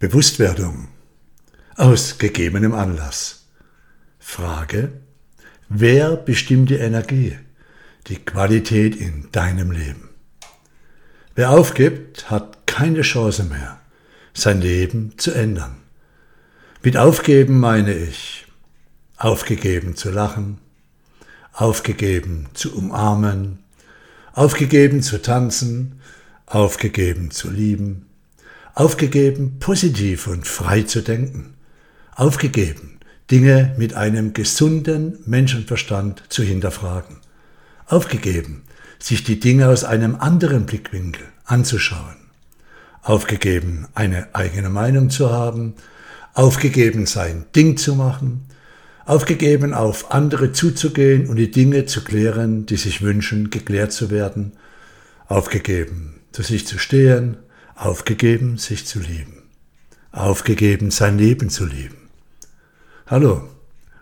Bewusstwerdung aus gegebenem Anlass. Frage, wer bestimmt die Energie, die Qualität in deinem Leben? Wer aufgibt, hat keine Chance mehr, sein Leben zu ändern. Mit aufgeben meine ich, aufgegeben zu lachen, aufgegeben zu umarmen, aufgegeben zu tanzen, aufgegeben zu lieben, aufgegeben positiv und frei zu denken, aufgegeben Dinge mit einem gesunden Menschenverstand zu hinterfragen, aufgegeben sich die Dinge aus einem anderen Blickwinkel anzuschauen, aufgegeben eine eigene Meinung zu haben, aufgegeben sein Ding zu machen, aufgegeben auf andere zuzugehen und die Dinge zu klären, die sich wünschen, geklärt zu werden, aufgegeben zu sich zu stehen, aufgegeben sich zu lieben, aufgegeben sein Leben zu lieben. Hallo,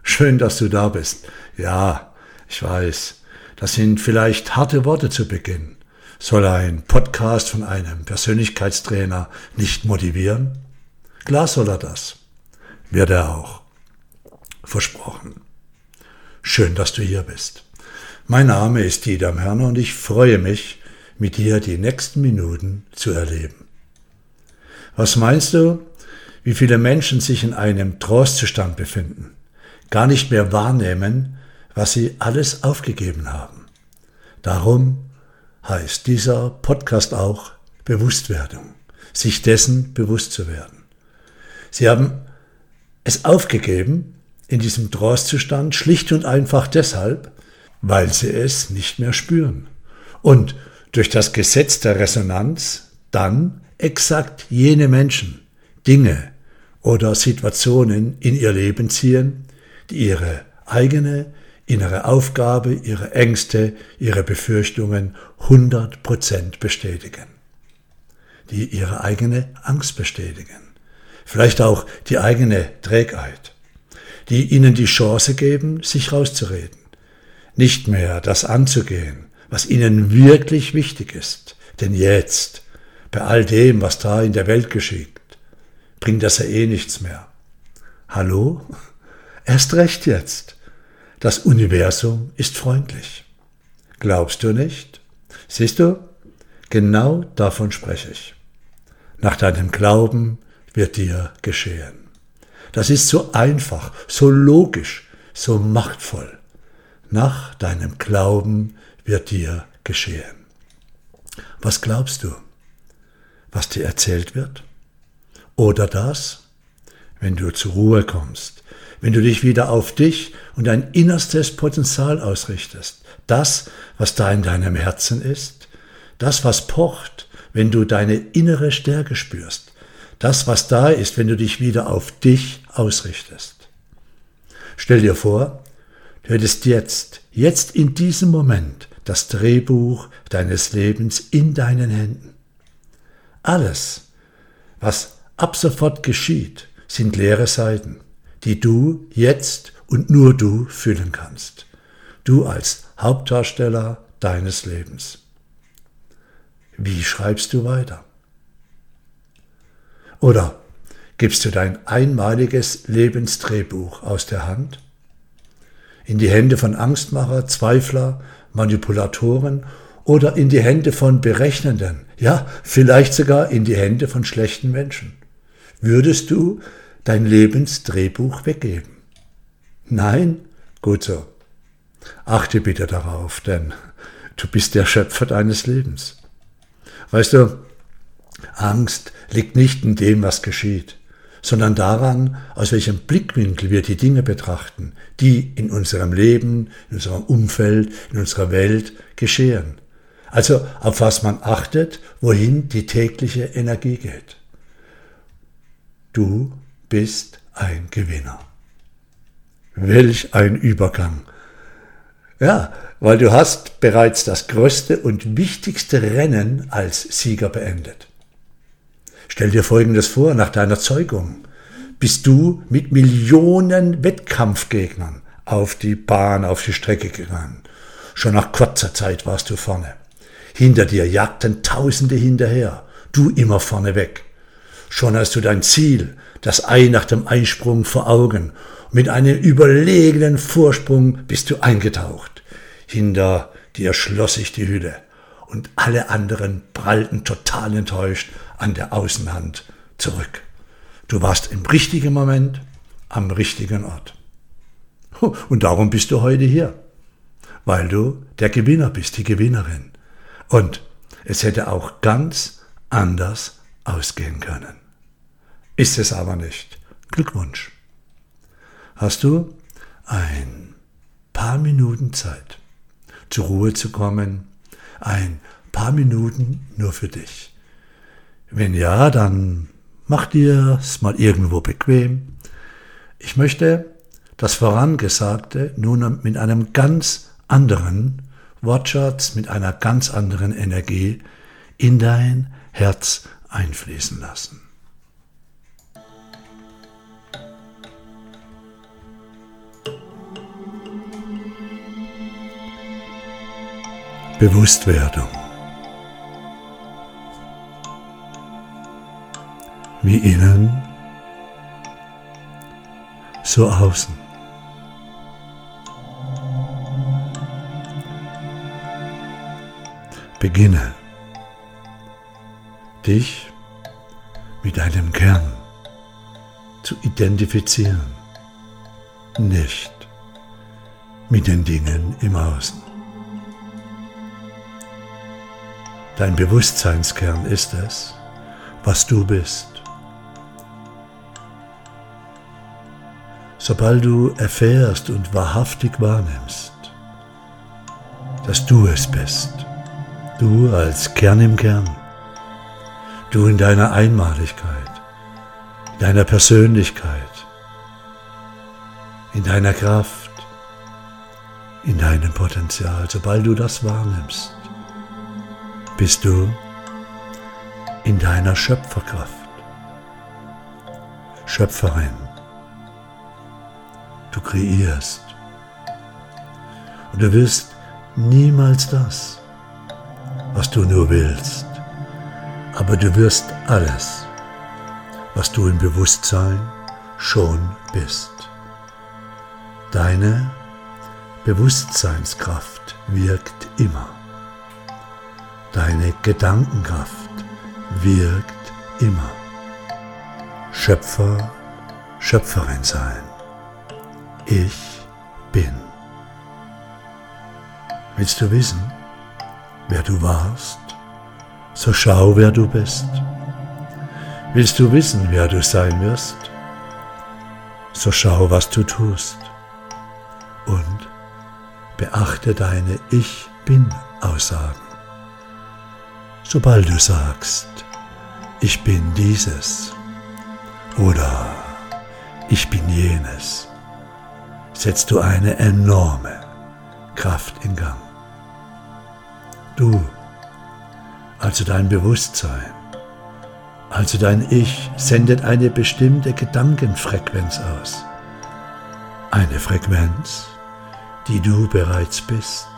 schön, dass du da bist. Ja, ich weiß, das sind vielleicht harte Worte zu Beginn. Soll ein Podcast von einem Persönlichkeitstrainer nicht motivieren? Klar soll er das. Wird er auch. Versprochen. Schön, dass du hier bist. Mein Name ist Dieter Hörner und ich freue mich, mit dir die nächsten Minuten zu erleben. Was meinst du, wie viele Menschen sich in einem Trostzustand befinden, gar nicht mehr wahrnehmen, was sie alles aufgegeben haben? Darum heißt dieser Podcast auch Bewusstwerdung, sich dessen bewusst zu werden. Sie haben es aufgegeben, in diesem Trostzustand schlicht und einfach deshalb, weil sie es nicht mehr spüren. Und durch das Gesetz der Resonanz dann exakt jene Menschen, Dinge oder Situationen in ihr Leben ziehen, die ihre eigene innere Aufgabe, ihre Ängste, ihre Befürchtungen 100% bestätigen. Die ihre eigene Angst bestätigen. Vielleicht auch die eigene Trägheit die ihnen die Chance geben, sich rauszureden. Nicht mehr das anzugehen, was ihnen wirklich wichtig ist. Denn jetzt, bei all dem, was da in der Welt geschieht, bringt das ja eh nichts mehr. Hallo? Erst recht jetzt. Das Universum ist freundlich. Glaubst du nicht? Siehst du? Genau davon spreche ich. Nach deinem Glauben wird dir geschehen. Das ist so einfach, so logisch, so machtvoll. Nach deinem Glauben wird dir geschehen. Was glaubst du? Was dir erzählt wird? Oder das, wenn du zur Ruhe kommst, wenn du dich wieder auf dich und dein innerstes Potenzial ausrichtest, das, was da in deinem Herzen ist, das, was pocht, wenn du deine innere Stärke spürst, das, was da ist, wenn du dich wieder auf dich ausrichtest. Stell dir vor, du hättest jetzt, jetzt in diesem Moment, das Drehbuch deines Lebens in deinen Händen. Alles, was ab sofort geschieht, sind leere Seiten, die du jetzt und nur du füllen kannst. Du als Hauptdarsteller deines Lebens. Wie schreibst du weiter? Oder gibst du dein einmaliges Lebensdrehbuch aus der Hand? In die Hände von Angstmacher, Zweifler, Manipulatoren oder in die Hände von Berechnenden, ja, vielleicht sogar in die Hände von schlechten Menschen? Würdest du dein Lebensdrehbuch weggeben? Nein? Gut so. Achte bitte darauf, denn du bist der Schöpfer deines Lebens. Weißt du, Angst liegt nicht in dem, was geschieht, sondern daran, aus welchem Blickwinkel wir die Dinge betrachten, die in unserem Leben, in unserem Umfeld, in unserer Welt geschehen. Also auf was man achtet, wohin die tägliche Energie geht. Du bist ein Gewinner. Welch ein Übergang. Ja, weil du hast bereits das größte und wichtigste Rennen als Sieger beendet. Stell dir Folgendes vor, nach deiner Zeugung bist du mit Millionen Wettkampfgegnern auf die Bahn, auf die Strecke gegangen. Schon nach kurzer Zeit warst du vorne. Hinter dir jagten Tausende hinterher, du immer vorne weg. Schon hast du dein Ziel, das Ei nach dem Einsprung vor Augen. Mit einem überlegenen Vorsprung bist du eingetaucht. Hinter dir schloss sich die Hülle und alle anderen prallten total enttäuscht an der Außenhand zurück. Du warst im richtigen Moment am richtigen Ort. Und darum bist du heute hier, weil du der Gewinner bist, die Gewinnerin. Und es hätte auch ganz anders ausgehen können. Ist es aber nicht. Glückwunsch. Hast du ein paar Minuten Zeit, zur Ruhe zu kommen, ein paar Minuten nur für dich. Wenn ja, dann mach dir es mal irgendwo bequem. Ich möchte das Vorangesagte nun mit einem ganz anderen Wortschatz, mit einer ganz anderen Energie in dein Herz einfließen lassen. Bewusstwerdung. Wie innen, so außen. Beginne dich mit deinem Kern zu identifizieren, nicht mit den Dingen im Außen. Dein Bewusstseinskern ist es, was du bist. Sobald du erfährst und wahrhaftig wahrnimmst, dass du es bist, du als Kern im Kern, du in deiner Einmaligkeit, in deiner Persönlichkeit, in deiner Kraft, in deinem Potenzial, sobald du das wahrnimmst, bist du in deiner Schöpferkraft, Schöpferin. Du kreierst. Und du wirst niemals das, was du nur willst, aber du wirst alles, was du im Bewusstsein schon bist. Deine Bewusstseinskraft wirkt immer. Deine Gedankenkraft wirkt immer. Schöpfer, Schöpferin sein. Ich bin. Willst du wissen, wer du warst? So schau, wer du bist. Willst du wissen, wer du sein wirst? So schau, was du tust. Und beachte deine Ich bin-Aussagen sobald du sagst, ich bin dieses oder ich bin jenes, setzt du eine enorme Kraft in Gang. Du, also dein Bewusstsein, also dein Ich, sendet eine bestimmte Gedankenfrequenz aus. Eine Frequenz, die du bereits bist.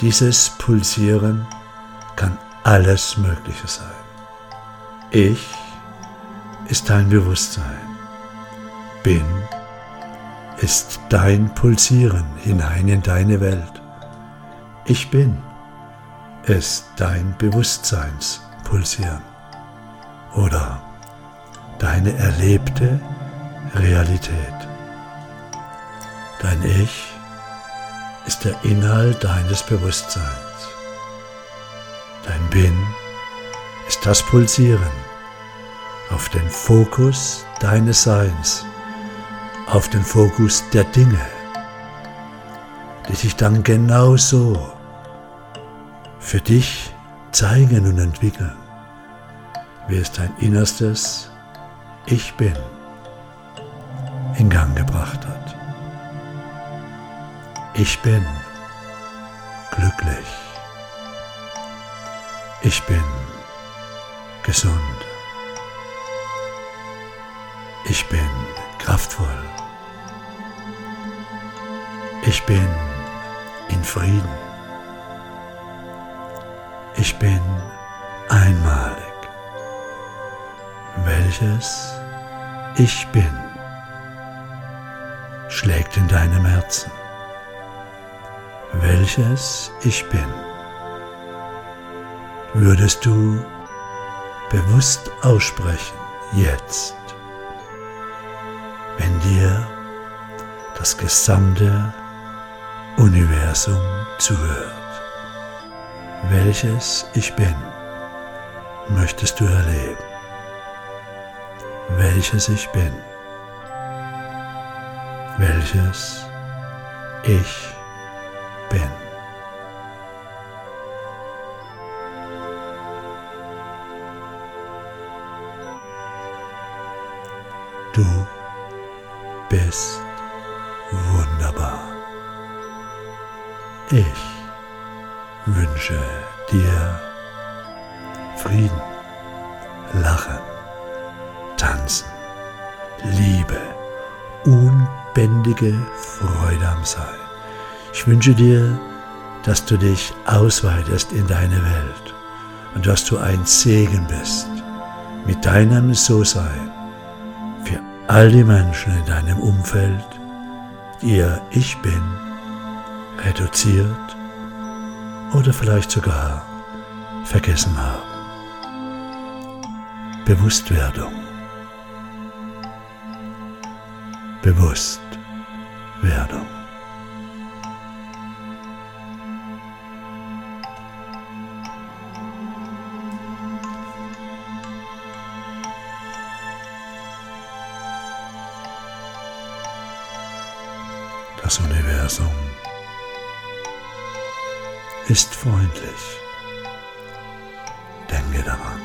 Dieses Pulsieren kann alles Mögliche sein. Ich ist dein Bewusstsein. Bin ist dein Pulsieren hinein in deine Welt. Ich bin ist dein Bewusstseinspulsieren oder deine erlebte Realität. Dein Ich ist der Inhalt deines Bewusstseins. Dein Bin ist das Pulsieren auf den Fokus deines Seins, auf den Fokus der Dinge, die sich dann genauso für dich zeigen und entwickeln, wie es dein innerstes Ich bin in Gang gebracht hat. Ich bin glücklich. Ich bin gesund. Ich bin kraftvoll. Ich bin in Frieden. Ich bin einmalig. welches Ich bin schlägt in deinem Herzen. Welches Ich bin würdest du bewusst aussprechen jetzt, wenn dir das gesamte Universum zuhört. Welches Ich bin möchtest du erleben? Welches Ich bin? Welches Ich bin? Du bist Ich wünsche dir Frieden, Lachen, Tanzen, Liebe, unbändige Freude am Sein. Ich wünsche dir, dass du dich ausweitest in deine Welt und dass du ein Segen bist mit deinem So-Sein für all die Menschen in deinem Umfeld, die ihr Ich bin reduziert oder vielleicht sogar vergessen haben. Bewusstwerdung. Bewusstwerdung. Das Universum ist freundlich. Denke daran.